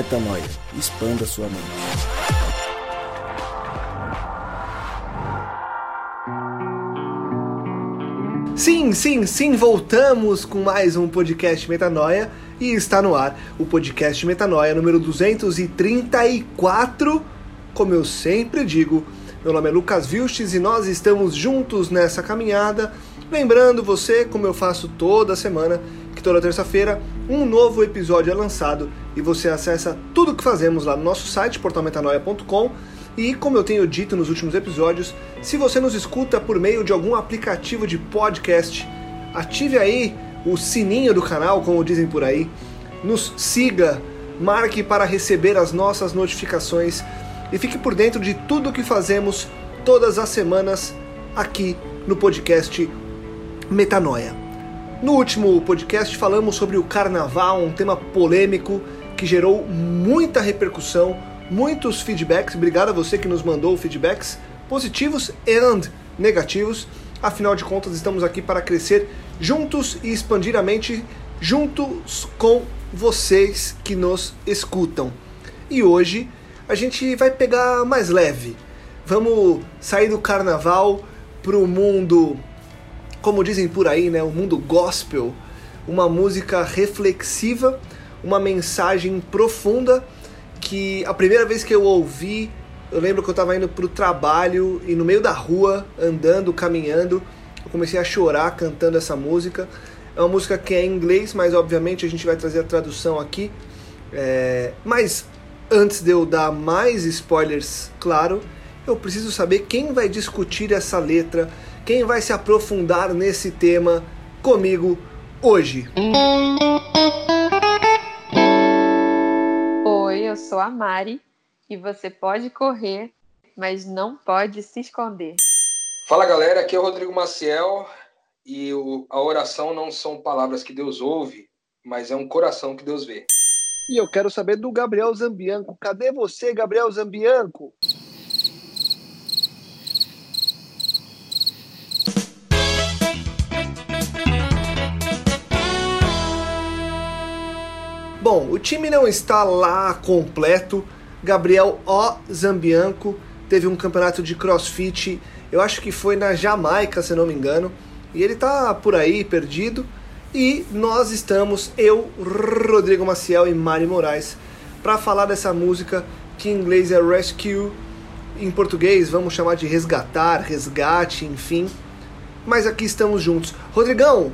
Metanoia. Expanda sua mente. Sim, sim, sim, voltamos com mais um podcast Metanoia e está no ar o podcast Metanoia número 234. Como eu sempre digo, meu nome é Lucas Vilches e nós estamos juntos nessa caminhada. Lembrando você, como eu faço toda semana, que toda terça-feira um novo episódio é lançado e você acessa tudo que fazemos lá no nosso site, portalmetanoia.com. E como eu tenho dito nos últimos episódios, se você nos escuta por meio de algum aplicativo de podcast, ative aí o sininho do canal, como dizem por aí, nos siga, marque para receber as nossas notificações e fique por dentro de tudo que fazemos todas as semanas aqui no podcast Metanoia. No último podcast falamos sobre o carnaval, um tema polêmico que gerou muita repercussão, muitos feedbacks. Obrigado a você que nos mandou feedbacks positivos e negativos. Afinal de contas, estamos aqui para crescer juntos e expandir a mente juntos com vocês que nos escutam. E hoje a gente vai pegar mais leve. Vamos sair do carnaval para o mundo, como dizem por aí, né, o mundo gospel, uma música reflexiva, uma mensagem profunda que a primeira vez que eu ouvi, eu lembro que eu estava indo para o trabalho e no meio da rua, andando, caminhando, eu comecei a chorar cantando essa música. É uma música que é em inglês, mas obviamente a gente vai trazer a tradução aqui. É... Mas Antes de eu dar mais spoilers, claro, eu preciso saber quem vai discutir essa letra, quem vai se aprofundar nesse tema comigo hoje. Oi, eu sou a Mari e você pode correr, mas não pode se esconder. Fala galera, aqui é o Rodrigo Maciel e o, a oração não são palavras que Deus ouve, mas é um coração que Deus vê. E eu quero saber do Gabriel Zambianco. Cadê você, Gabriel Zambianco? Bom, o time não está lá completo. Gabriel O. Zambianco teve um campeonato de crossfit, eu acho que foi na Jamaica, se não me engano, e ele tá por aí perdido. E nós estamos, eu, Rodrigo Maciel e Mari Moraes, para falar dessa música que em inglês é Rescue, em português vamos chamar de resgatar, resgate, enfim. Mas aqui estamos juntos. Rodrigão,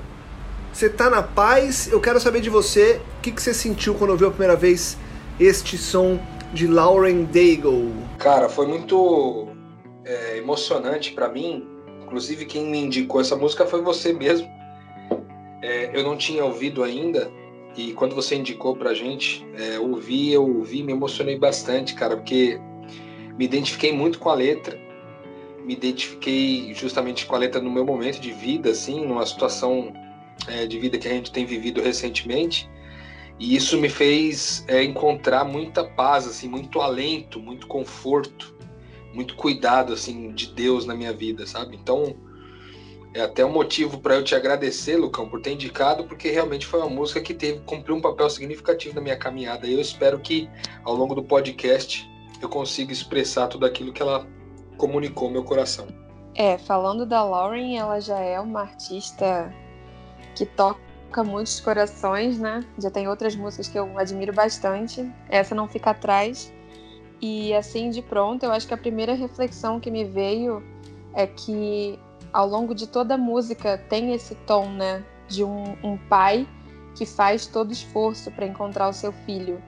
você tá na paz? Eu quero saber de você, o que, que você sentiu quando ouviu a primeira vez este som de Lauren Daigle? Cara, foi muito é, emocionante para mim. Inclusive, quem me indicou essa música foi você mesmo é, eu não tinha ouvido ainda, e quando você indicou pra gente, é, ouvi, eu ouvi, me emocionei bastante, cara, porque me identifiquei muito com a letra, me identifiquei justamente com a letra no meu momento de vida, assim, numa situação é, de vida que a gente tem vivido recentemente, e isso me fez é, encontrar muita paz, assim, muito alento, muito conforto, muito cuidado, assim, de Deus na minha vida, sabe? Então, é até um motivo para eu te agradecer, Lucão, por ter indicado, porque realmente foi uma música que teve cumpriu um papel significativo na minha caminhada. E eu espero que ao longo do podcast eu consiga expressar tudo aquilo que ela comunicou ao meu coração. É, falando da Lauren, ela já é uma artista que toca muitos corações, né? Já tem outras músicas que eu admiro bastante. Essa não fica atrás. E assim de pronto, eu acho que a primeira reflexão que me veio é que ao longo de toda a música tem esse tom, né, de um, um pai que faz todo esforço para encontrar o seu filho.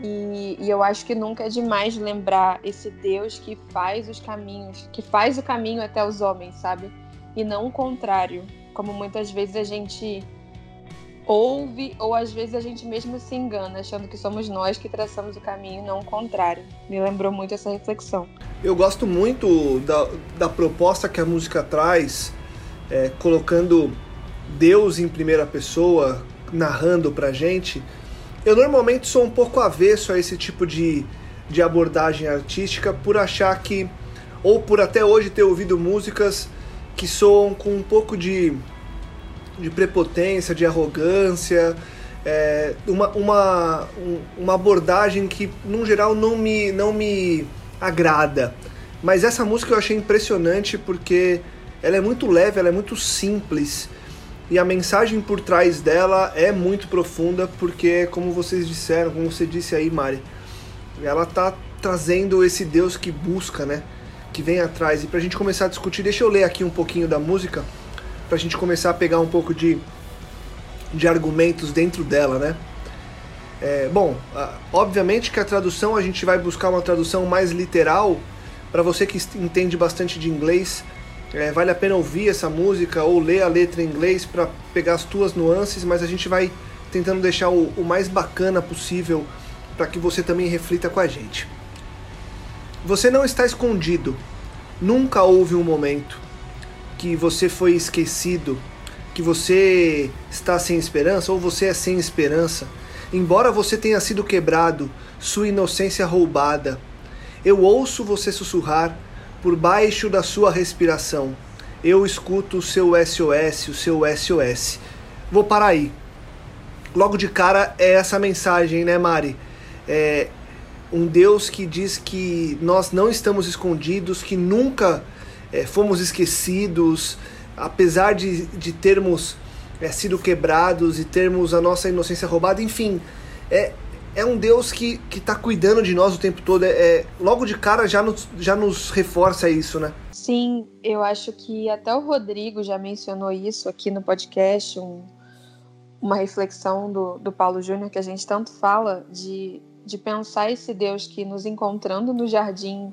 E, e, eu acho que nunca é demais lembrar esse Deus que faz os caminhos, que faz o caminho até os homens, sabe? E não o contrário, como muitas vezes a gente ouve ou às vezes a gente mesmo se engana, achando que somos nós que traçamos o caminho, não o contrário. Me lembrou muito essa reflexão. Eu gosto muito da, da proposta que a música traz, é, colocando Deus em primeira pessoa, narrando pra gente. Eu normalmente sou um pouco avesso a esse tipo de, de abordagem artística por achar que, ou por até hoje ter ouvido músicas que soam com um pouco de de prepotência, de arrogância, é, uma, uma, uma abordagem que, no geral, não me, não me agrada. Mas essa música eu achei impressionante porque ela é muito leve, ela é muito simples e a mensagem por trás dela é muito profunda porque, como vocês disseram, como você disse aí, Mari, ela tá trazendo esse Deus que busca, né? Que vem atrás. E pra gente começar a discutir, deixa eu ler aqui um pouquinho da música, pra gente começar a pegar um pouco de, de argumentos dentro dela, né? É, bom, obviamente que a tradução a gente vai buscar uma tradução mais literal. Para você que entende bastante de inglês, é, vale a pena ouvir essa música ou ler a letra em inglês para pegar as tuas nuances, mas a gente vai tentando deixar o, o mais bacana possível para que você também reflita com a gente. Você não está escondido. Nunca houve um momento que você foi esquecido, que você está sem esperança ou você é sem esperança. Embora você tenha sido quebrado, sua inocência roubada. Eu ouço você sussurrar por baixo da sua respiração. Eu escuto o seu SOS, o seu SOS. Vou parar aí. Logo de cara é essa mensagem, né, Mari? é, um Deus que diz que nós não estamos escondidos, que nunca é, fomos esquecidos, apesar de, de termos é, sido quebrados e termos a nossa inocência roubada, enfim, é, é um Deus que está cuidando de nós o tempo todo. É, é, logo de cara já nos, já nos reforça isso, né? Sim, eu acho que até o Rodrigo já mencionou isso aqui no podcast, um, uma reflexão do, do Paulo Júnior que a gente tanto fala de de pensar esse Deus que nos encontrando no jardim,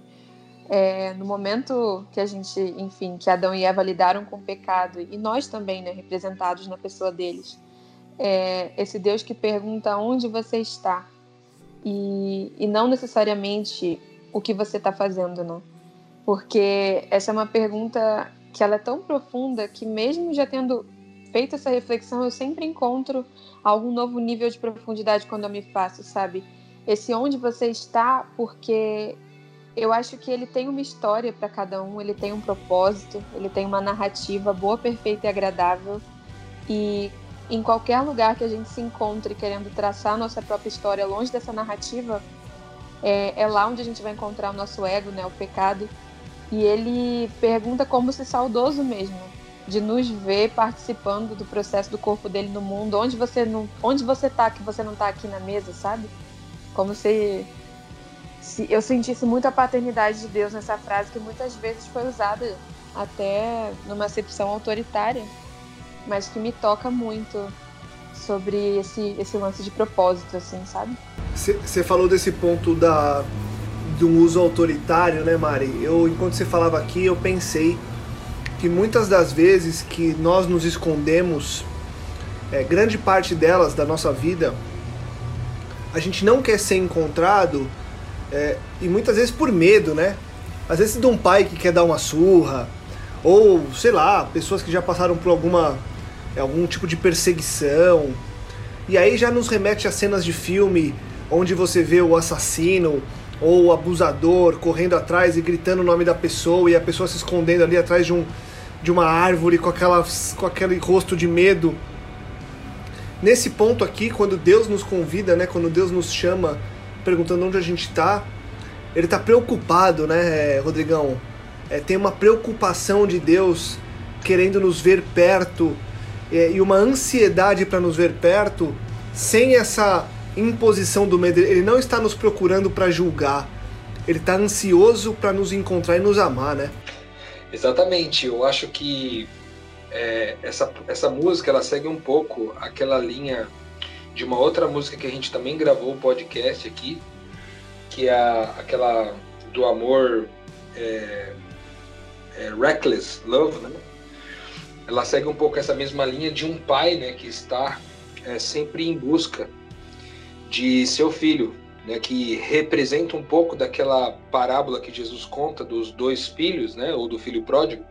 é, no momento que a gente, enfim, que Adão e Eva lidaram com o pecado, e nós também, né, representados na pessoa deles, é, esse Deus que pergunta onde você está, e, e não necessariamente o que você está fazendo, né? Porque essa é uma pergunta que ela é tão profunda que mesmo já tendo feito essa reflexão, eu sempre encontro algum novo nível de profundidade quando eu me faço, sabe? Esse onde você está, porque eu acho que ele tem uma história para cada um, ele tem um propósito, ele tem uma narrativa boa, perfeita e agradável. E em qualquer lugar que a gente se encontre querendo traçar nossa própria história longe dessa narrativa, é, é lá onde a gente vai encontrar o nosso ego, né, o pecado. E ele pergunta como se saudoso mesmo, de nos ver participando do processo do corpo dele no mundo, onde você não, onde você tá que você não tá aqui na mesa, sabe? Como se, se eu sentisse muito a paternidade de Deus nessa frase, que muitas vezes foi usada até numa acepção autoritária, mas que me toca muito sobre esse, esse lance de propósito, assim, sabe? Você falou desse ponto da do uso autoritário, né, Mari? Eu, enquanto você falava aqui, eu pensei que muitas das vezes que nós nos escondemos, é, grande parte delas da nossa vida, a gente não quer ser encontrado é, e muitas vezes por medo, né? Às vezes de um pai que quer dar uma surra, ou sei lá, pessoas que já passaram por alguma algum tipo de perseguição. E aí já nos remete a cenas de filme onde você vê o assassino ou o abusador correndo atrás e gritando o nome da pessoa e a pessoa se escondendo ali atrás de, um, de uma árvore com, aquela, com aquele rosto de medo nesse ponto aqui, quando Deus nos convida, né, quando Deus nos chama, perguntando onde a gente está, ele está preocupado, né, Rodrigão? É, tem uma preocupação de Deus querendo nos ver perto é, e uma ansiedade para nos ver perto, sem essa imposição do medo. Ele não está nos procurando para julgar, ele está ansioso para nos encontrar e nos amar, né? Exatamente. Eu acho que é, essa, essa música ela segue um pouco aquela linha de uma outra música que a gente também gravou o podcast aqui, que é aquela do amor é, é, Reckless Love, né? Ela segue um pouco essa mesma linha de um pai, né, que está é, sempre em busca de seu filho, né, que representa um pouco daquela parábola que Jesus conta dos dois filhos, né, ou do filho pródigo,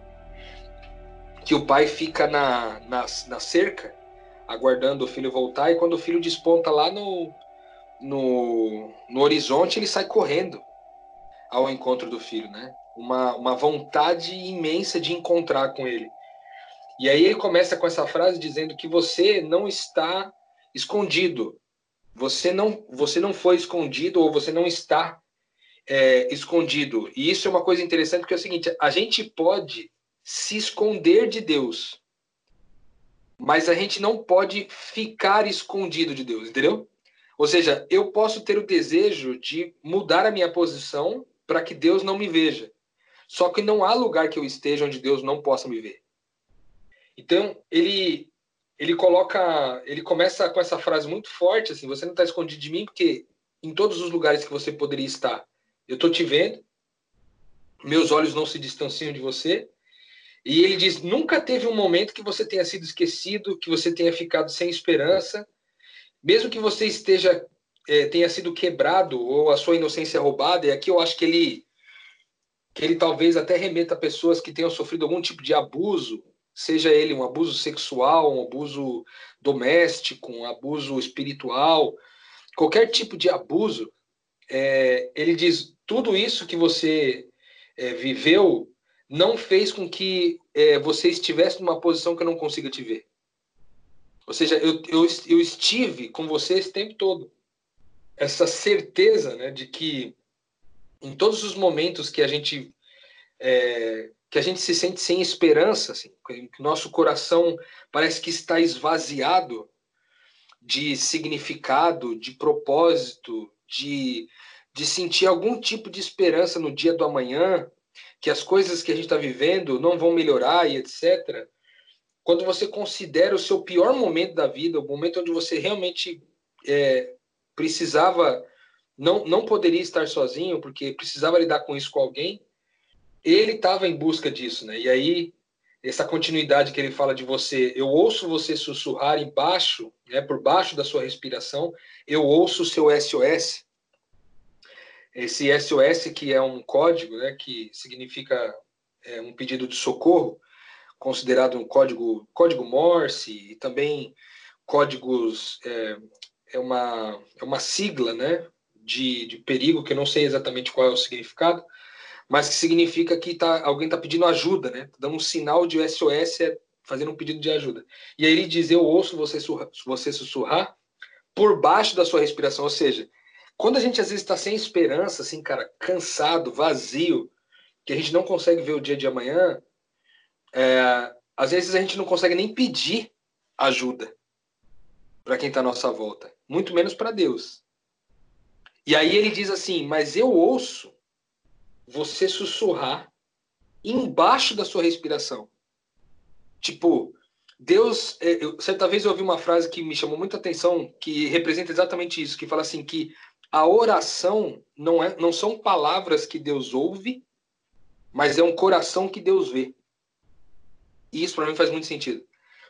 que o pai fica na, na, na, cerca, aguardando o filho voltar, e quando o filho desponta lá no, no, no horizonte, ele sai correndo ao encontro do filho, né? Uma, uma vontade imensa de encontrar com ele. E aí ele começa com essa frase dizendo que você não está escondido. Você não, você não foi escondido ou você não está é, escondido. E isso é uma coisa interessante porque é o seguinte: a gente pode se esconder de Deus, mas a gente não pode ficar escondido de Deus, entendeu? Ou seja, eu posso ter o desejo de mudar a minha posição para que Deus não me veja. Só que não há lugar que eu esteja onde Deus não possa me ver. Então, ele ele coloca, ele começa com essa frase muito forte assim, você não está escondido de mim porque em todos os lugares que você poderia estar, eu estou te vendo. Meus olhos não se distanciam de você. E ele diz: nunca teve um momento que você tenha sido esquecido, que você tenha ficado sem esperança, mesmo que você esteja é, tenha sido quebrado ou a sua inocência roubada. E aqui eu acho que ele que ele talvez até remeta a pessoas que tenham sofrido algum tipo de abuso, seja ele um abuso sexual, um abuso doméstico, um abuso espiritual, qualquer tipo de abuso. É, ele diz tudo isso que você é, viveu não fez com que é, você estivesse numa posição que eu não consiga te ver. Ou seja, eu, eu, eu estive com você esse tempo todo. Essa certeza né, de que em todos os momentos que a gente é, que a gente se sente sem esperança, assim, que nosso coração parece que está esvaziado de significado, de propósito, de, de sentir algum tipo de esperança no dia do amanhã, que as coisas que a gente está vivendo não vão melhorar e etc. Quando você considera o seu pior momento da vida, o momento onde você realmente é, precisava, não, não poderia estar sozinho, porque precisava lidar com isso com alguém, ele estava em busca disso, né? E aí, essa continuidade que ele fala de você, eu ouço você sussurrar embaixo, né, por baixo da sua respiração, eu ouço o seu SOS, esse SOS, que é um código, né, que significa é, um pedido de socorro, considerado um código, código Morse, e também códigos, é, é, uma, é uma sigla né, de, de perigo, que eu não sei exatamente qual é o significado, mas que significa que tá, alguém está pedindo ajuda, né? Tá dando um sinal de SOS, é fazendo um pedido de ajuda. E aí ele diz: Eu ouço você, você sussurrar por baixo da sua respiração, ou seja, quando a gente às vezes está sem esperança, assim, cara, cansado, vazio, que a gente não consegue ver o dia de amanhã, é, às vezes a gente não consegue nem pedir ajuda para quem está à nossa volta, muito menos para Deus. E aí ele diz assim: Mas eu ouço você sussurrar embaixo da sua respiração. Tipo, Deus, é, eu, certa vez eu ouvi uma frase que me chamou muita atenção, que representa exatamente isso, que fala assim que a oração não, é, não são palavras que Deus ouve, mas é um coração que Deus vê. E isso para mim faz muito sentido.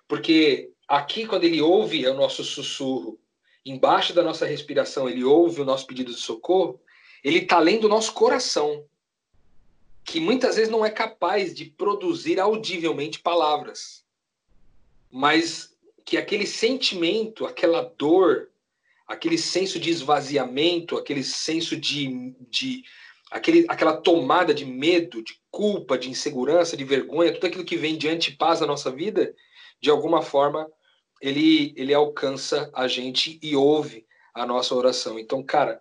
Porque aqui, quando ele ouve o nosso sussurro, embaixo da nossa respiração, ele ouve o nosso pedido de socorro, ele está lendo o nosso coração, que muitas vezes não é capaz de produzir audivelmente palavras, mas que aquele sentimento, aquela dor, aquele senso de esvaziamento, aquele senso de, de aquele, aquela tomada de medo, de culpa, de insegurança, de vergonha, tudo aquilo que vem de antipaz na nossa vida, de alguma forma ele, ele alcança a gente e ouve a nossa oração. Então, cara,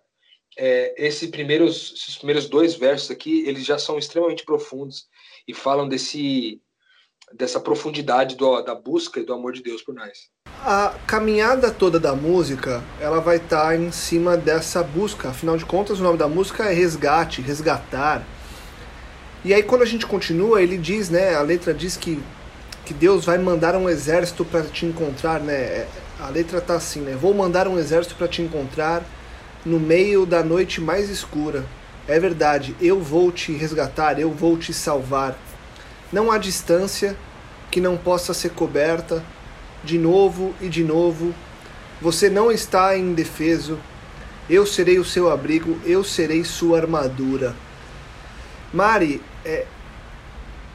é, primeiros, esses primeiros dois versos aqui, eles já são extremamente profundos e falam desse, dessa profundidade do, da busca e do amor de Deus por nós a caminhada toda da música ela vai estar tá em cima dessa busca. Afinal de contas, o nome da música é resgate, resgatar. E aí quando a gente continua, ele diz, né? A letra diz que que Deus vai mandar um exército para te encontrar, né? A letra tá assim, né? Vou mandar um exército para te encontrar no meio da noite mais escura. É verdade, eu vou te resgatar, eu vou te salvar. Não há distância que não possa ser coberta de novo e de novo. Você não está indefeso. Eu serei o seu abrigo, eu serei sua armadura. Mari, é,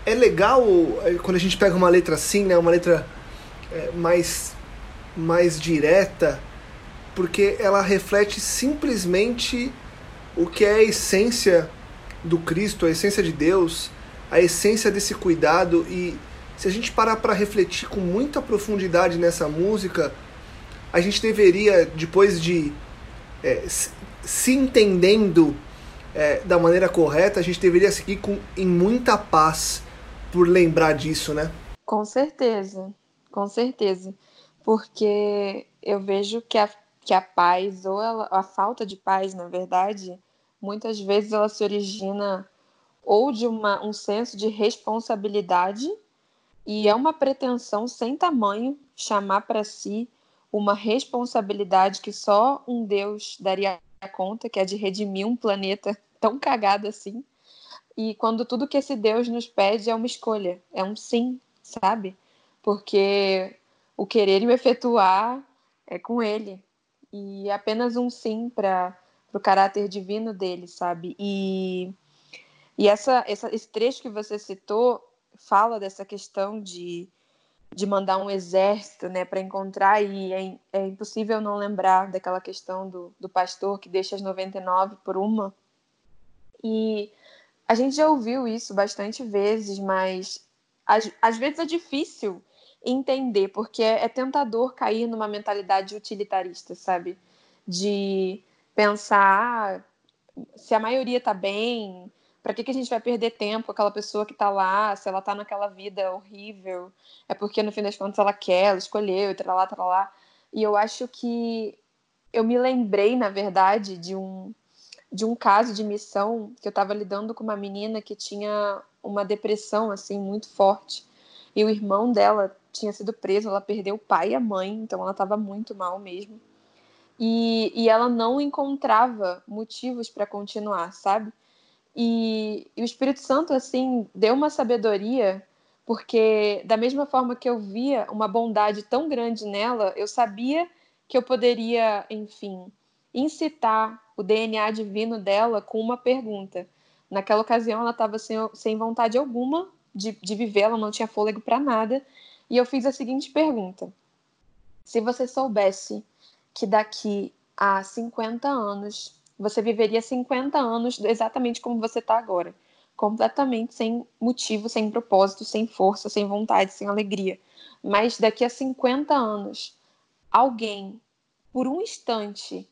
é legal é, quando a gente pega uma letra assim, né, uma letra é, mais, mais direta, porque ela reflete simplesmente o que é a essência do Cristo, a essência de Deus, a essência desse cuidado e se a gente parar para refletir com muita profundidade nessa música, a gente deveria, depois de é, se entendendo é, da maneira correta, a gente deveria seguir com, em muita paz por lembrar disso, né? Com certeza, com certeza. Porque eu vejo que a, que a paz, ou ela, a falta de paz, na verdade, muitas vezes ela se origina ou de uma, um senso de responsabilidade e é uma pretensão sem tamanho chamar para si uma responsabilidade que só um Deus daria conta, que é de redimir um planeta tão cagado assim. E quando tudo que esse Deus nos pede é uma escolha, é um sim, sabe? Porque o querer e o efetuar é com ele. E apenas um sim para o caráter divino dele, sabe? E, e essa, essa, esse trecho que você citou fala dessa questão de de mandar um exército né, para encontrar, e é, é, impossível não lembrar daquela questão do, do pastor que deixa as 99 por uma. E a gente já ouviu isso bastante vezes, mas às, às vezes é difícil entender, porque é, é tentador cair numa mentalidade utilitarista, sabe? De pensar ah, se a maioria está bem, para que, que a gente vai perder tempo aquela pessoa que está lá, se ela está naquela vida horrível? É porque no fim das contas ela quer, ela escolheu, e lá, lá. E eu acho que eu me lembrei, na verdade, de um de um caso de missão que eu estava lidando com uma menina que tinha uma depressão assim muito forte e o irmão dela tinha sido preso, ela perdeu o pai e a mãe, então ela estava muito mal mesmo. E, e ela não encontrava motivos para continuar, sabe? E, e o Espírito Santo, assim, deu uma sabedoria, porque da mesma forma que eu via uma bondade tão grande nela, eu sabia que eu poderia, enfim, incitar o DNA divino dela com uma pergunta. Naquela ocasião, ela estava sem, sem vontade alguma de, de viver, ela não tinha fôlego para nada. E eu fiz a seguinte pergunta: Se você soubesse que daqui a 50 anos você viveria 50 anos exatamente como você está agora. Completamente sem motivo, sem propósito, sem força, sem vontade, sem alegria. Mas daqui a 50 anos, alguém, por um instante,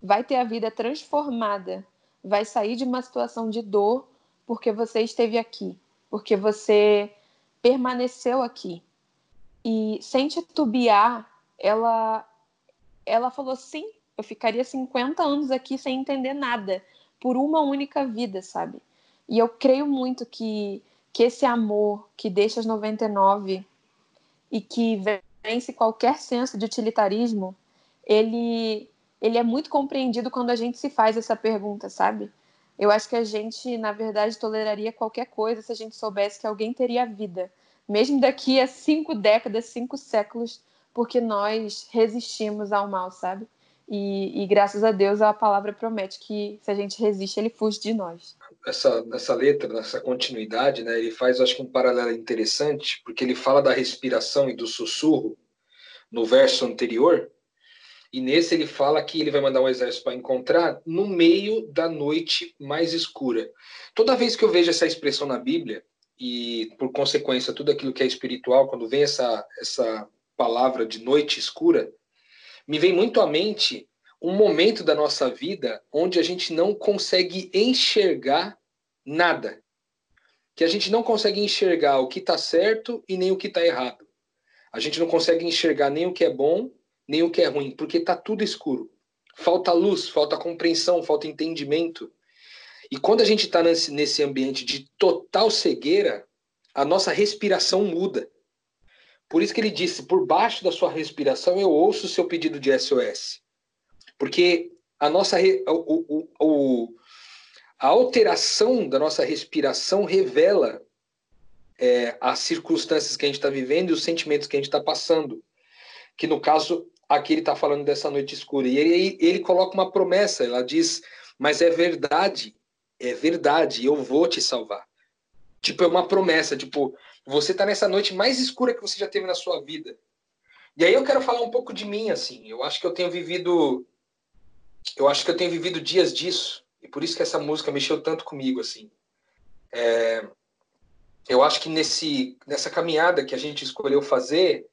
vai ter a vida transformada, vai sair de uma situação de dor porque você esteve aqui, porque você permaneceu aqui. E sem titubear, ela ela falou sim, eu ficaria 50 anos aqui sem entender nada, por uma única vida, sabe? E eu creio muito que, que esse amor que deixa as 99 e que vence qualquer senso de utilitarismo, ele, ele é muito compreendido quando a gente se faz essa pergunta, sabe? Eu acho que a gente, na verdade, toleraria qualquer coisa se a gente soubesse que alguém teria vida, mesmo daqui a cinco décadas, cinco séculos, porque nós resistimos ao mal, sabe? E, e, graças a Deus a palavra promete que se a gente resiste, ele fuge de nós. Essa, nessa letra, nessa continuidade, né, ele faz, acho que, um paralelo interessante, porque ele fala da respiração e do sussurro no verso anterior, e nesse ele fala que ele vai mandar um exército para encontrar no meio da noite mais escura. Toda vez que eu vejo essa expressão na Bíblia, e por consequência tudo aquilo que é espiritual, quando vem essa, essa palavra de noite escura, me vem muito à mente um momento da nossa vida onde a gente não consegue enxergar nada. Que a gente não consegue enxergar o que está certo e nem o que está errado. A gente não consegue enxergar nem o que é bom, nem o que é ruim, porque está tudo escuro. Falta luz, falta compreensão, falta entendimento. E quando a gente está nesse, ambiente de total cegueira, a nossa respiração muda. Por isso que ele disse: por baixo da sua respiração eu ouço o seu pedido de SOS. Porque a nossa o, o, o, a alteração da nossa respiração revela é, as circunstâncias que a gente está vivendo e os sentimentos que a gente está passando. Que no caso, aqui ele está falando dessa noite escura. E ele, ele coloca uma promessa, ela diz: Mas é verdade, é verdade, eu vou te salvar. Tipo, é uma promessa, tipo, você está nessa noite mais escura que você já teve na sua vida. E aí eu quero falar um pouco de mim, assim. Eu acho que eu tenho vivido. Eu acho que eu tenho vivido dias disso. E por isso que essa música mexeu tanto comigo, assim. É, eu acho que nesse, nessa caminhada que a gente escolheu fazer,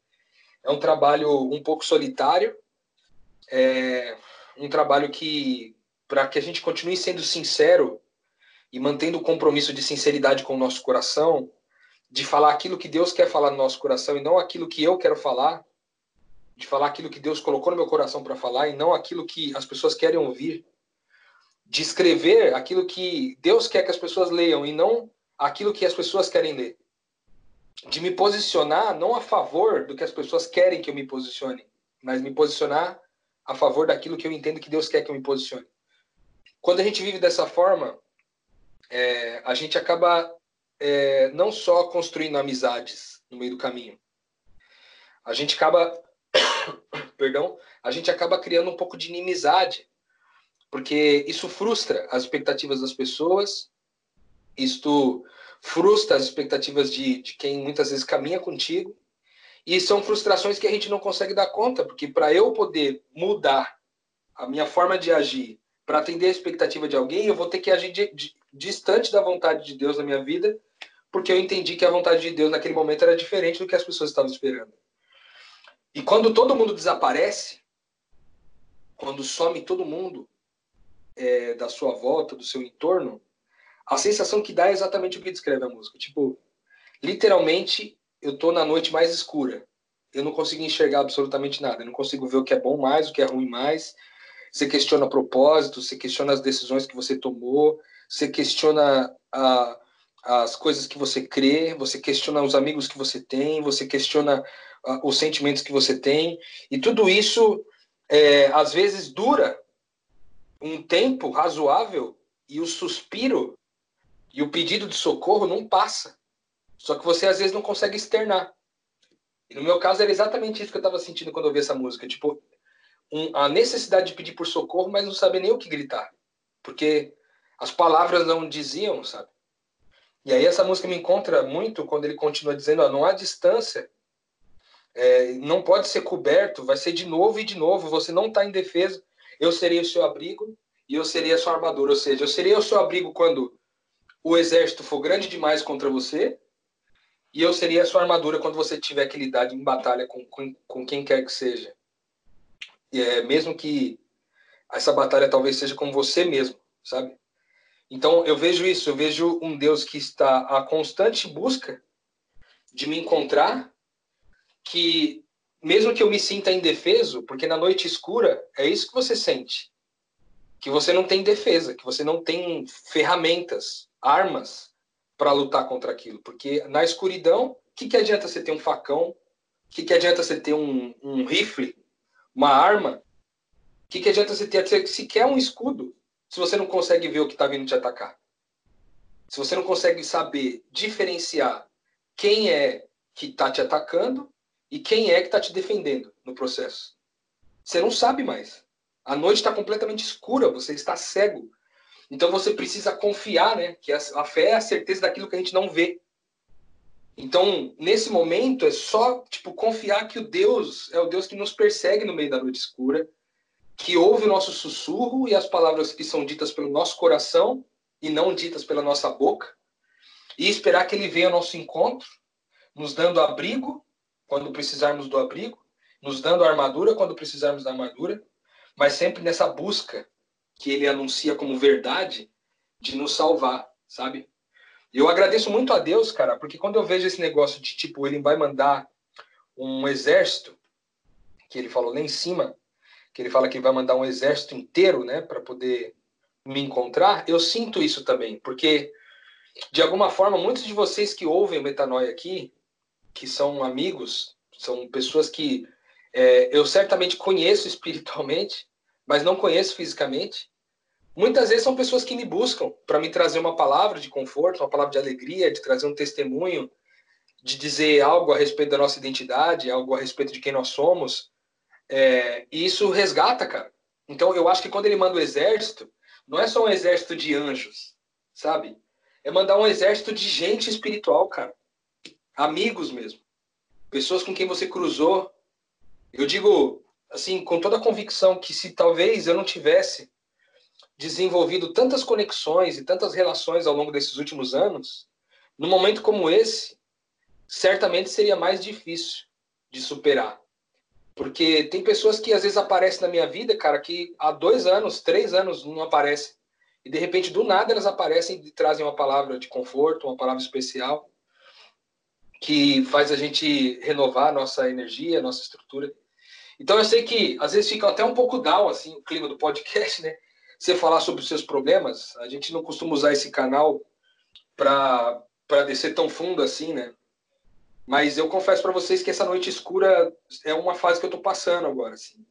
é um trabalho um pouco solitário, é um trabalho que, para que a gente continue sendo sincero e mantendo o compromisso de sinceridade com o nosso coração, de falar aquilo que Deus quer falar no nosso coração e não aquilo que eu quero falar, de falar aquilo que Deus colocou no meu coração para falar e não aquilo que as pessoas querem ouvir, de escrever aquilo que Deus quer que as pessoas leiam e não aquilo que as pessoas querem ler, de me posicionar não a favor do que as pessoas querem que eu me posicione, mas me posicionar a favor daquilo que eu entendo que Deus quer que eu me posicione. Quando a gente vive dessa forma, é, a gente acaba é, não só construindo amizades no meio do caminho, a gente acaba, perdão, a gente acaba criando um pouco de inimizade, porque isso frustra as expectativas das pessoas, isto frustra as expectativas de, de quem muitas vezes caminha contigo, e são frustrações que a gente não consegue dar conta, porque para eu poder mudar a minha forma de agir para atender a expectativa de alguém, eu vou ter que agir de, de, distante da vontade de Deus na minha vida, porque eu entendi que a vontade de Deus naquele momento era diferente do que as pessoas estavam esperando. E quando todo mundo desaparece, quando some todo mundo é, da sua volta, do seu entorno, a sensação que dá é exatamente o que descreve a música. Tipo, literalmente eu tô na noite mais escura. Eu não consigo enxergar absolutamente nada. Eu não consigo ver o que é bom mais, o que é ruim mais. Você questiona propósito, você questiona as decisões que você tomou, você questiona a, as coisas que você crê, você questiona os amigos que você tem, você questiona os sentimentos que você tem. E tudo isso, é, às vezes, dura um tempo razoável e o suspiro e o pedido de socorro não passa. Só que você às vezes não consegue externar. E no meu caso era exatamente isso que eu estava sentindo quando eu ouvi essa música. Tipo, um, a necessidade de pedir por socorro, mas não saber nem o que gritar. Porque as palavras não diziam, sabe? E aí essa música me encontra muito quando ele continua dizendo, ó, não há distância, é, não pode ser coberto, vai ser de novo e de novo, você não está indefeso, eu serei o seu abrigo e eu serei a sua armadura, ou seja, eu serei o seu abrigo quando o exército for grande demais contra você, e eu seria a sua armadura quando você tiver que lidar em batalha com, com, com quem quer que seja. E é, mesmo que essa batalha talvez seja com você mesmo, sabe? Então eu vejo isso, eu vejo um Deus que está a constante busca de me encontrar, que mesmo que eu me sinta indefeso, porque na noite escura é isso que você sente, que você não tem defesa, que você não tem ferramentas, armas para lutar contra aquilo. Porque na escuridão, o que, que adianta você ter um facão? O que, que adianta você ter um, um rifle? Uma arma? O que, que adianta você ter sequer um escudo se você não consegue ver o que está vindo te atacar? Se você não consegue saber diferenciar quem é que está te atacando e quem é que está te defendendo no processo. Você não sabe mais. A noite está completamente escura, você está cego. Então você precisa confiar, né? Que a, fé é a certeza daquilo que a gente não vê. Então, nesse momento, é só tipo confiar que o Deus é o Deus que nos persegue no meio da noite escura, que ouve o nosso sussurro e as palavras que são ditas pelo nosso coração e não ditas pela nossa boca, e esperar que ele venha ao nosso encontro, nos dando abrigo quando precisarmos do abrigo, nos dando armadura quando precisarmos da armadura, mas sempre nessa busca que ele anuncia como verdade de nos salvar, sabe? Eu agradeço muito a Deus, cara, porque quando eu vejo esse negócio de tipo, ele vai mandar um exército, que ele falou lá em cima, que ele fala que vai mandar um exército inteiro, né, para poder me encontrar, eu sinto isso também, porque de alguma forma muitos de vocês que ouvem o Metanoia aqui, que são amigos, são pessoas que é, eu certamente conheço espiritualmente, mas não conheço fisicamente. Muitas vezes são pessoas que me buscam para me trazer uma palavra de conforto, uma palavra de alegria, de trazer um testemunho, de dizer algo a respeito da nossa identidade, algo a respeito de quem nós somos. É, e isso resgata, cara. Então eu acho que quando ele manda o exército, não é só um exército de anjos, sabe? É mandar um exército de gente espiritual, cara. Amigos mesmo. Pessoas com quem você cruzou. Eu digo, assim, com toda a convicção que se talvez eu não tivesse desenvolvido tantas conexões e tantas relações ao longo desses últimos anos, num momento como esse, certamente seria mais difícil de superar. Porque tem pessoas que às vezes aparecem na minha vida, cara, que há dois anos, três anos não aparecem. E de repente, do nada, elas aparecem e trazem uma palavra de conforto, uma palavra especial, que faz a gente renovar a nossa energia, nossa estrutura. Então eu sei que às vezes fica até um pouco down, assim, o clima do podcast, né? Você falar sobre os seus problemas, a gente não costuma usar esse canal para descer tão fundo assim, né? Mas eu confesso para vocês que essa noite escura é uma fase que eu estou passando agora, assim.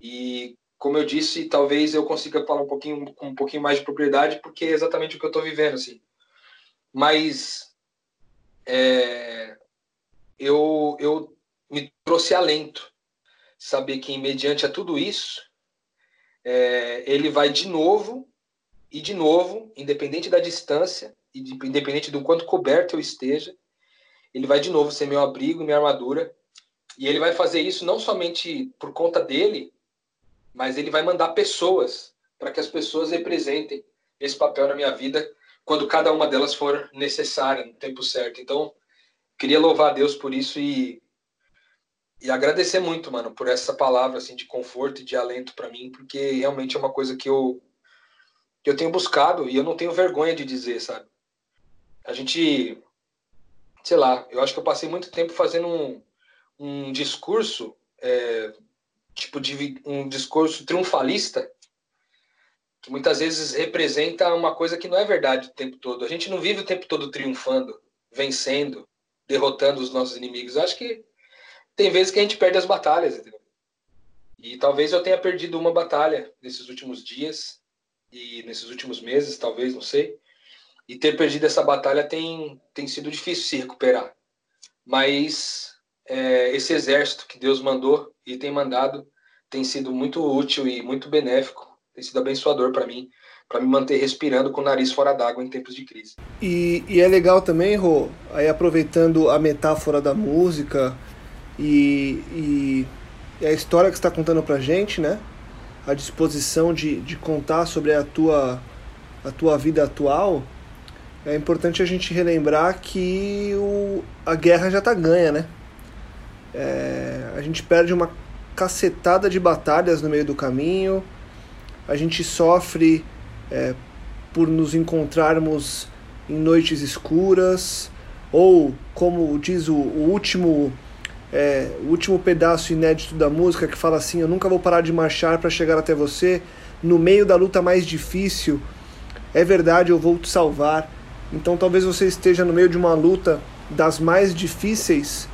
E como eu disse, talvez eu consiga falar um pouquinho com um pouquinho mais de propriedade, porque é exatamente o que eu estou vivendo, assim. Mas é, eu eu me trouxe alento, saber que mediante a tudo isso, é, ele vai de novo e de novo, independente da distância e de, independente do quanto coberto eu esteja, ele vai de novo ser meu abrigo minha armadura. E ele vai fazer isso não somente por conta dele, mas ele vai mandar pessoas para que as pessoas representem esse papel na minha vida quando cada uma delas for necessária no tempo certo. Então, queria louvar a Deus por isso e e agradecer muito, mano, por essa palavra assim de conforto e de alento para mim, porque realmente é uma coisa que eu que eu tenho buscado e eu não tenho vergonha de dizer, sabe? A gente sei lá, eu acho que eu passei muito tempo fazendo um, um discurso, é, tipo de um discurso triunfalista, que muitas vezes representa uma coisa que não é verdade o tempo todo. A gente não vive o tempo todo triunfando, vencendo, derrotando os nossos inimigos. Eu acho que tem vezes que a gente perde as batalhas, entendeu? E talvez eu tenha perdido uma batalha nesses últimos dias e nesses últimos meses, talvez, não sei. E ter perdido essa batalha tem, tem sido difícil se recuperar. Mas é, esse exército que Deus mandou e tem mandado tem sido muito útil e muito benéfico, tem sido abençoador para mim, para me manter respirando com o nariz fora d'água em tempos de crise. E, e é legal também, Rô, aí aproveitando a metáfora da música e, e a história que está contando para gente, né? A disposição de, de contar sobre a tua, a tua vida atual é importante a gente relembrar que o, a guerra já está ganha, né? É, a gente perde uma cacetada de batalhas no meio do caminho, a gente sofre é, por nos encontrarmos em noites escuras, ou como diz o, o último é, o último pedaço inédito da música que fala assim: Eu nunca vou parar de marchar para chegar até você, no meio da luta mais difícil. É verdade, eu vou te salvar. Então talvez você esteja no meio de uma luta das mais difíceis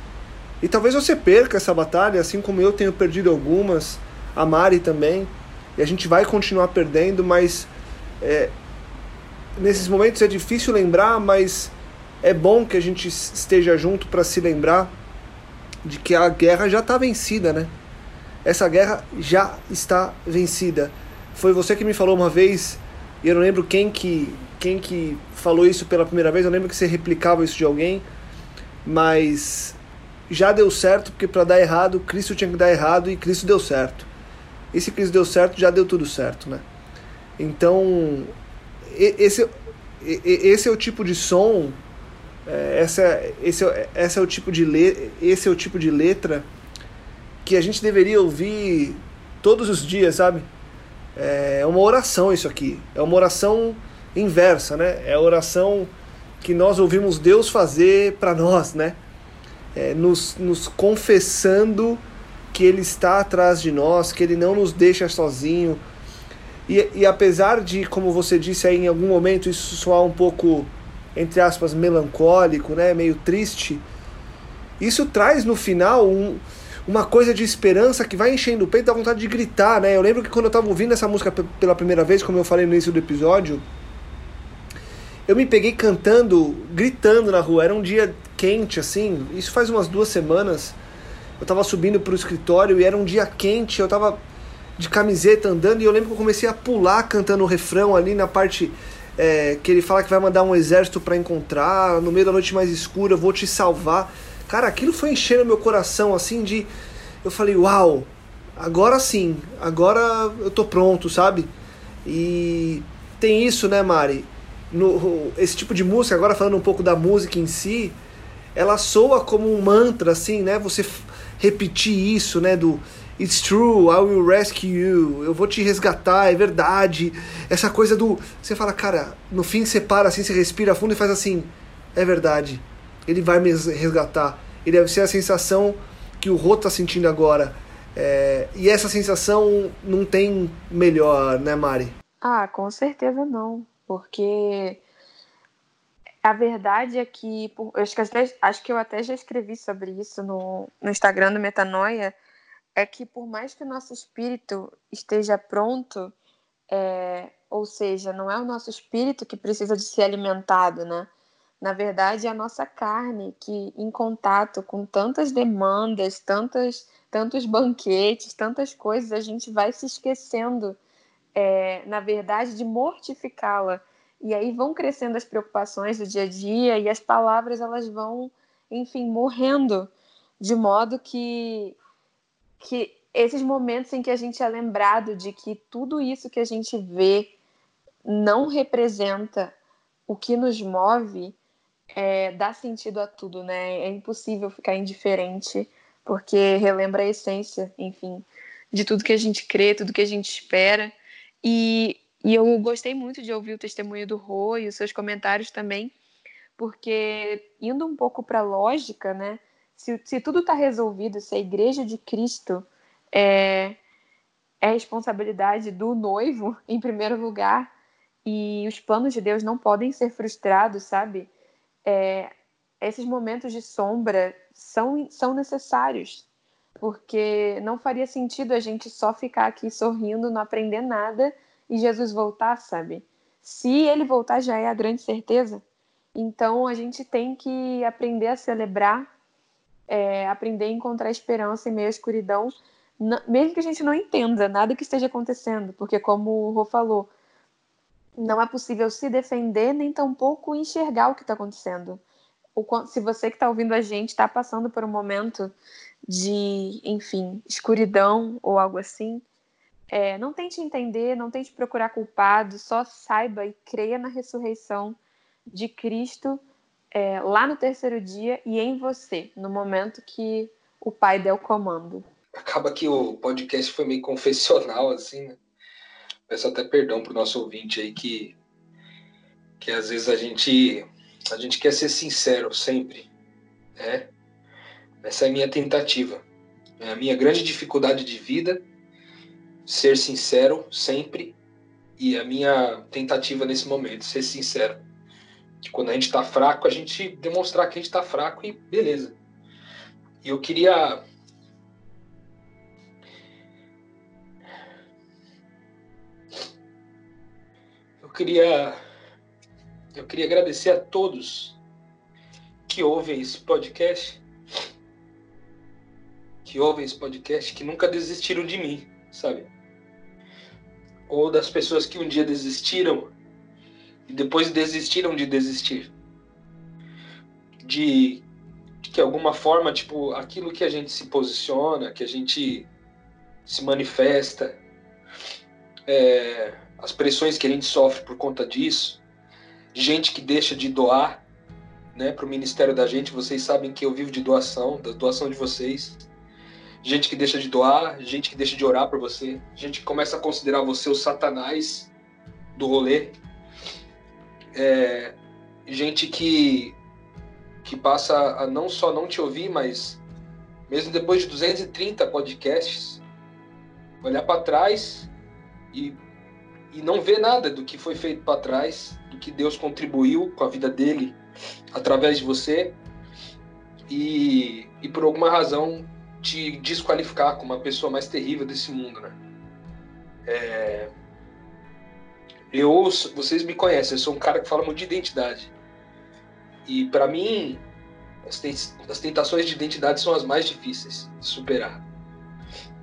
e talvez você perca essa batalha, assim como eu tenho perdido algumas, a Mari também, e a gente vai continuar perdendo, mas é, nesses momentos é difícil lembrar, mas é bom que a gente esteja junto para se lembrar de que a guerra já está vencida, né? Essa guerra já está vencida. Foi você que me falou uma vez, e eu não lembro quem que quem que falou isso pela primeira vez, eu lembro que você replicava isso de alguém, mas já deu certo, porque para dar errado, Cristo tinha que dar errado e Cristo deu certo. E se Cristo deu certo, já deu tudo certo, né? Então, esse, esse é o tipo de som, é, essa, esse, esse é o tipo de le, esse é o tipo de letra que a gente deveria ouvir todos os dias, sabe? É uma oração isso aqui. É uma oração inversa, né? É a oração que nós ouvimos Deus fazer para nós, né? É, nos, nos confessando que Ele está atrás de nós, que Ele não nos deixa sozinho. E, e apesar de, como você disse aí, em algum momento isso soar um pouco, entre aspas, melancólico, né? Meio triste, isso traz no final um, uma coisa de esperança que vai enchendo o peito, dá vontade de gritar, né? Eu lembro que quando eu estava ouvindo essa música pela primeira vez, como eu falei no início do episódio, eu me peguei cantando, gritando na rua. Era um dia quente, assim. Isso faz umas duas semanas. Eu tava subindo pro escritório e era um dia quente. Eu tava de camiseta andando e eu lembro que eu comecei a pular cantando o refrão ali na parte é, que ele fala que vai mandar um exército para encontrar no meio da noite mais escura. Eu vou te salvar. Cara, aquilo foi enchendo meu coração assim de. Eu falei, uau, agora sim, agora eu tô pronto, sabe? E tem isso, né, Mari? No, esse tipo de música, agora falando um pouco da música em si, ela soa como um mantra, assim, né? Você repetir isso, né? Do It's true, I will rescue you. Eu vou te resgatar, é verdade. Essa coisa do. Você fala, cara, no fim você para assim, você respira fundo e faz assim. É verdade. Ele vai me resgatar. E deve ser a sensação que o Rô tá sentindo agora. É, e essa sensação não tem melhor, né, Mari? Ah, com certeza não. Porque a verdade é que, eu acho que, até, acho que eu até já escrevi sobre isso no, no Instagram do Metanoia, é que por mais que o nosso espírito esteja pronto, é, ou seja, não é o nosso espírito que precisa de ser alimentado, né? Na verdade, é a nossa carne que, em contato com tantas demandas, tantas, tantos banquetes, tantas coisas, a gente vai se esquecendo, é, na verdade, de mortificá-la. E aí vão crescendo as preocupações do dia a dia e as palavras elas vão, enfim, morrendo, de modo que, que esses momentos em que a gente é lembrado de que tudo isso que a gente vê não representa o que nos move, é, dá sentido a tudo, né? É impossível ficar indiferente, porque relembra a essência, enfim, de tudo que a gente crê, tudo que a gente espera. E, e eu gostei muito de ouvir o testemunho do Rô e os seus comentários também, porque indo um pouco para a lógica, né? Se, se tudo está resolvido, se a igreja de Cristo é, é responsabilidade do noivo, em primeiro lugar, e os planos de Deus não podem ser frustrados, sabe? é, esses momentos de sombra são, são necessários, porque não faria sentido a gente só ficar aqui sorrindo, não aprender nada e Jesus voltar, sabe? Se ele voltar já é a grande certeza. Então a gente tem que aprender a celebrar, é, aprender a encontrar esperança em meio à escuridão, mesmo que a gente não entenda nada que esteja acontecendo, porque como o Rô falou, não é possível se defender nem tampouco enxergar o que está acontecendo. Se você que está ouvindo a gente está passando por um momento de, enfim, escuridão ou algo assim, é, não tente entender, não tente procurar culpado, só saiba e creia na ressurreição de Cristo é, lá no terceiro dia e em você, no momento que o Pai der o comando. Acaba que o podcast foi meio confessional, assim, né? Peço até perdão para o nosso ouvinte aí que, que às vezes a gente, a gente quer ser sincero sempre. Né? Essa é a minha tentativa. É a minha grande dificuldade de vida, ser sincero sempre. E a minha tentativa nesse momento, ser sincero. Quando a gente está fraco, a gente demonstrar que a gente está fraco e beleza. E eu queria queria eu queria agradecer a todos que ouvem esse podcast, que ouvem esse podcast, que nunca desistiram de mim, sabe? Ou das pessoas que um dia desistiram e depois desistiram de desistir. De, de que alguma forma, tipo, aquilo que a gente se posiciona, que a gente se manifesta, é, as pressões que a gente sofre por conta disso, gente que deixa de doar né, para o ministério da gente, vocês sabem que eu vivo de doação, da doação de vocês. Gente que deixa de doar, gente que deixa de orar por você, gente que começa a considerar você o satanás do rolê. É, gente que, que passa a não só não te ouvir, mas mesmo depois de 230 podcasts, olhar para trás e e não vê nada do que foi feito para trás, do que Deus contribuiu com a vida dele através de você e, e por alguma razão te desqualificar como a pessoa mais terrível desse mundo, né? É... Eu, vocês me conhecem, eu sou um cara que fala muito de identidade. E para mim, as tentações de identidade são as mais difíceis de superar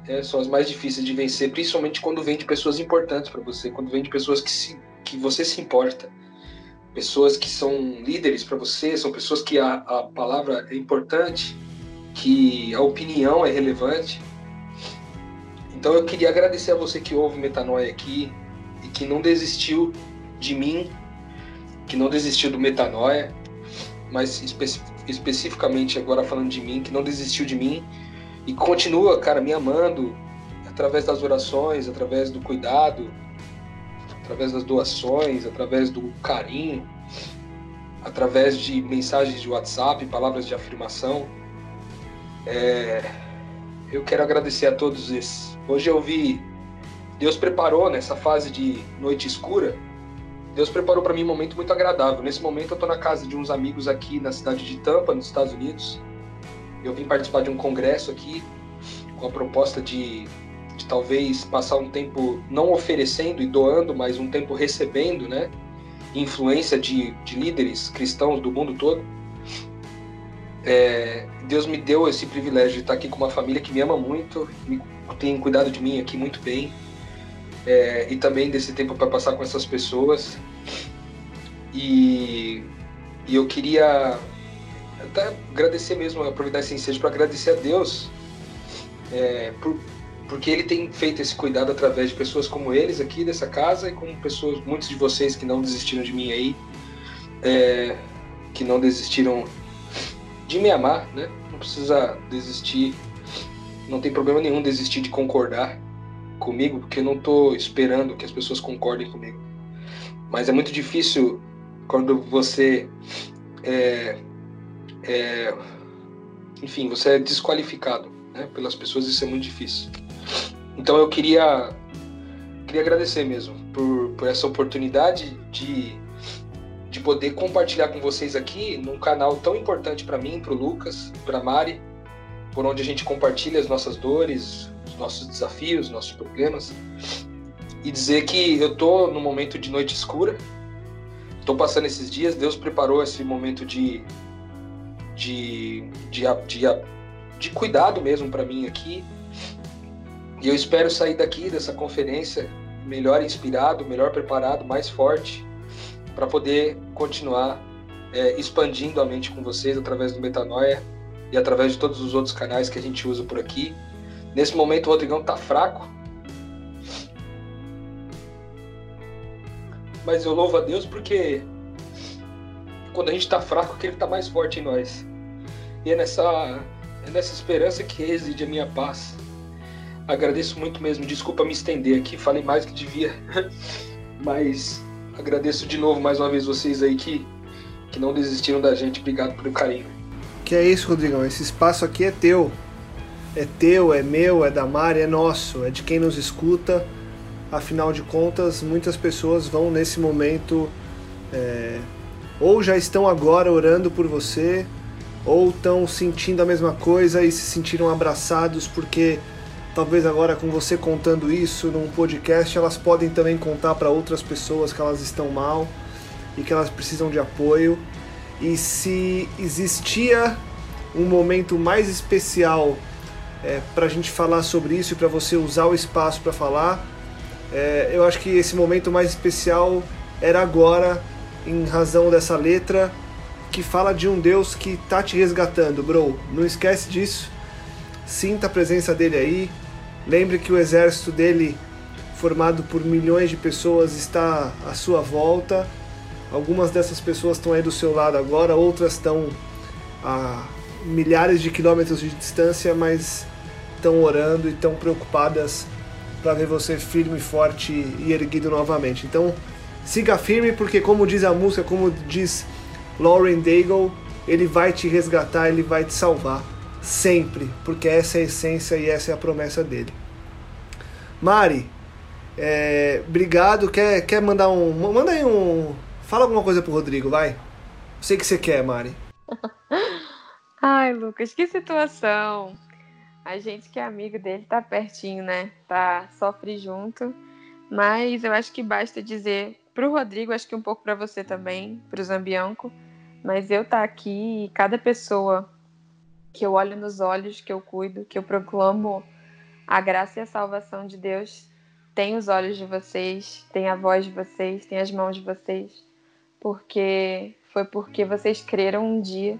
é, são as mais difíceis de vencer, principalmente quando vem de pessoas importantes para você, quando vem de pessoas que, se, que você se importa. Pessoas que são líderes para você, são pessoas que a, a palavra é importante, que a opinião é relevante. Então eu queria agradecer a você que ouve Metanoia aqui e que não desistiu de mim, que não desistiu do Metanoia, mas espe especificamente agora falando de mim, que não desistiu de mim e continua, cara, me amando através das orações, através do cuidado, através das doações, através do carinho, através de mensagens de WhatsApp, palavras de afirmação. É, eu quero agradecer a todos esses. Hoje eu vi, Deus preparou nessa fase de noite escura, Deus preparou para mim um momento muito agradável. Nesse momento eu estou na casa de uns amigos aqui na cidade de Tampa, nos Estados Unidos. Eu vim participar de um congresso aqui com a proposta de, de talvez passar um tempo não oferecendo e doando, mas um tempo recebendo, né? Influência de, de líderes cristãos do mundo todo. É, Deus me deu esse privilégio de estar aqui com uma família que me ama muito, me, tem cuidado de mim aqui muito bem. É, e também desse tempo para passar com essas pessoas. E, e eu queria até agradecer mesmo, aproveitar esse ensejo para agradecer a Deus é, por, porque Ele tem feito esse cuidado através de pessoas como eles aqui dessa casa e como pessoas, muitos de vocês que não desistiram de mim aí, é, que não desistiram de me amar, né? Não precisa desistir, não tem problema nenhum desistir de concordar comigo, porque eu não estou esperando que as pessoas concordem comigo. Mas é muito difícil quando você é, é, enfim, você é desqualificado né, pelas pessoas, isso é muito difícil. Então eu queria, queria agradecer mesmo por, por essa oportunidade de, de poder compartilhar com vocês aqui num canal tão importante para mim, para o Lucas, para Mari, por onde a gente compartilha as nossas dores, os nossos desafios, nossos problemas. E dizer que eu tô no momento de noite escura, estou passando esses dias, Deus preparou esse momento de de, de, de, de cuidado mesmo para mim aqui. E eu espero sair daqui dessa conferência melhor inspirado, melhor preparado, mais forte, para poder continuar é, expandindo a mente com vocês através do Metanoia e através de todos os outros canais que a gente usa por aqui. Nesse momento o Rodrigão tá fraco. Mas eu louvo a Deus porque quando a gente tá fraco, que ele tá mais forte em nós. E é nessa, é nessa esperança que reside a minha paz. Agradeço muito mesmo. Desculpa me estender aqui, falei mais do que devia. Mas agradeço de novo mais uma vez vocês aí que, que não desistiram da gente. Obrigado pelo carinho. Que é isso, Rodrigão. Esse espaço aqui é teu. É teu, é meu, é da Mari, é nosso, é de quem nos escuta. Afinal de contas, muitas pessoas vão nesse momento é, ou já estão agora orando por você, ou estão sentindo a mesma coisa e se sentiram abraçados porque talvez agora com você contando isso num podcast elas podem também contar para outras pessoas que elas estão mal e que elas precisam de apoio. E se existia um momento mais especial é, para a gente falar sobre isso e para você usar o espaço para falar, é, eu acho que esse momento mais especial era agora, em razão dessa letra que fala de um Deus que tá te resgatando, bro. Não esquece disso. Sinta a presença dele aí. Lembre que o exército dele, formado por milhões de pessoas, está à sua volta. Algumas dessas pessoas estão aí do seu lado agora, outras estão a milhares de quilômetros de distância, mas estão orando e estão preocupadas para ver você firme, forte e erguido novamente. Então, siga firme, porque como diz a música, como diz Lauren Daigle, ele vai te resgatar, ele vai te salvar sempre, porque essa é a essência e essa é a promessa dele. Mari, é, obrigado. Quer, quer mandar um. Manda aí um. Fala alguma coisa pro Rodrigo, vai. Sei que você quer, Mari. Ai, Lucas, que situação. A gente que é amigo dele tá pertinho, né? Tá, sofre junto. Mas eu acho que basta dizer pro Rodrigo, acho que um pouco para você também, pro Zambianco, mas eu estar tá aqui e cada pessoa que eu olho nos olhos, que eu cuido, que eu proclamo a graça e a salvação de Deus, tem os olhos de vocês, tem a voz de vocês, tem as mãos de vocês, porque foi porque vocês creram um dia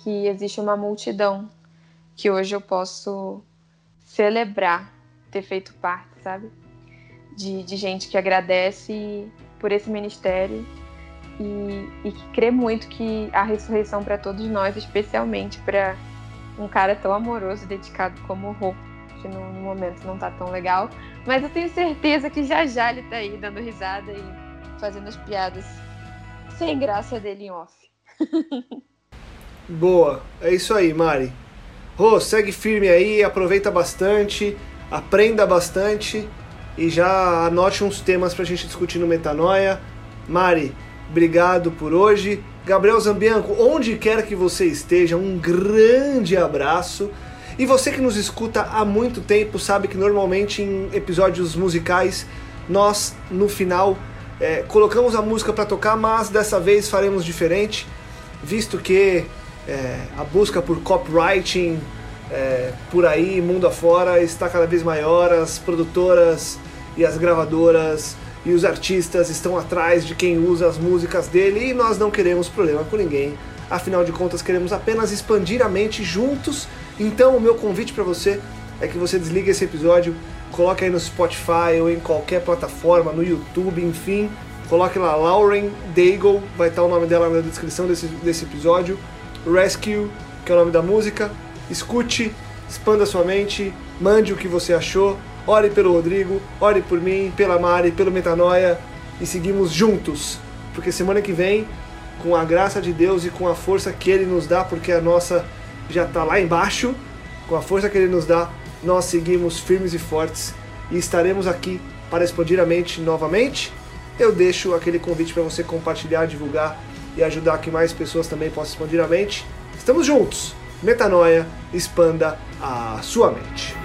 que existe uma multidão que hoje eu posso celebrar ter feito parte, sabe? De, de gente que agradece por esse ministério e, e que crê muito que a ressurreição para todos nós, especialmente para um cara tão amoroso e dedicado como o Hope, que no, no, momento não tá tão legal. Mas eu tenho certeza que já já ele tá aí dando risada e fazendo as piadas sem graça dele em off. Boa, é isso aí, Mari. Rô, segue firme aí, aproveita bastante, aprenda bastante e já anote uns temas pra gente discutir no Metanoia. Mari, obrigado por hoje. Gabriel Zambianco, onde quer que você esteja, um grande abraço. E você que nos escuta há muito tempo sabe que normalmente em episódios musicais nós no final é, colocamos a música para tocar, mas dessa vez faremos diferente, visto que é, a busca por copywriting é, por aí, mundo afora, está cada vez maior. As produtoras e as gravadoras e os artistas estão atrás de quem usa as músicas dele e nós não queremos problema com ninguém. Afinal de contas, queremos apenas expandir a mente juntos. Então, o meu convite para você é que você desligue esse episódio, coloque aí no Spotify ou em qualquer plataforma, no YouTube, enfim. Coloque lá Lauren Daigle, vai estar o nome dela na descrição desse, desse episódio. Rescue, que é o nome da música. Escute, expanda sua mente, mande o que você achou ore pelo Rodrigo, ore por mim, pela Mari, pelo Metanoia e seguimos juntos, porque semana que vem, com a graça de Deus e com a força que Ele nos dá, porque a nossa já está lá embaixo, com a força que Ele nos dá, nós seguimos firmes e fortes e estaremos aqui para expandir a mente novamente. Eu deixo aquele convite para você compartilhar, divulgar e ajudar que mais pessoas também possam expandir a mente. Estamos juntos! Metanoia, expanda a sua mente.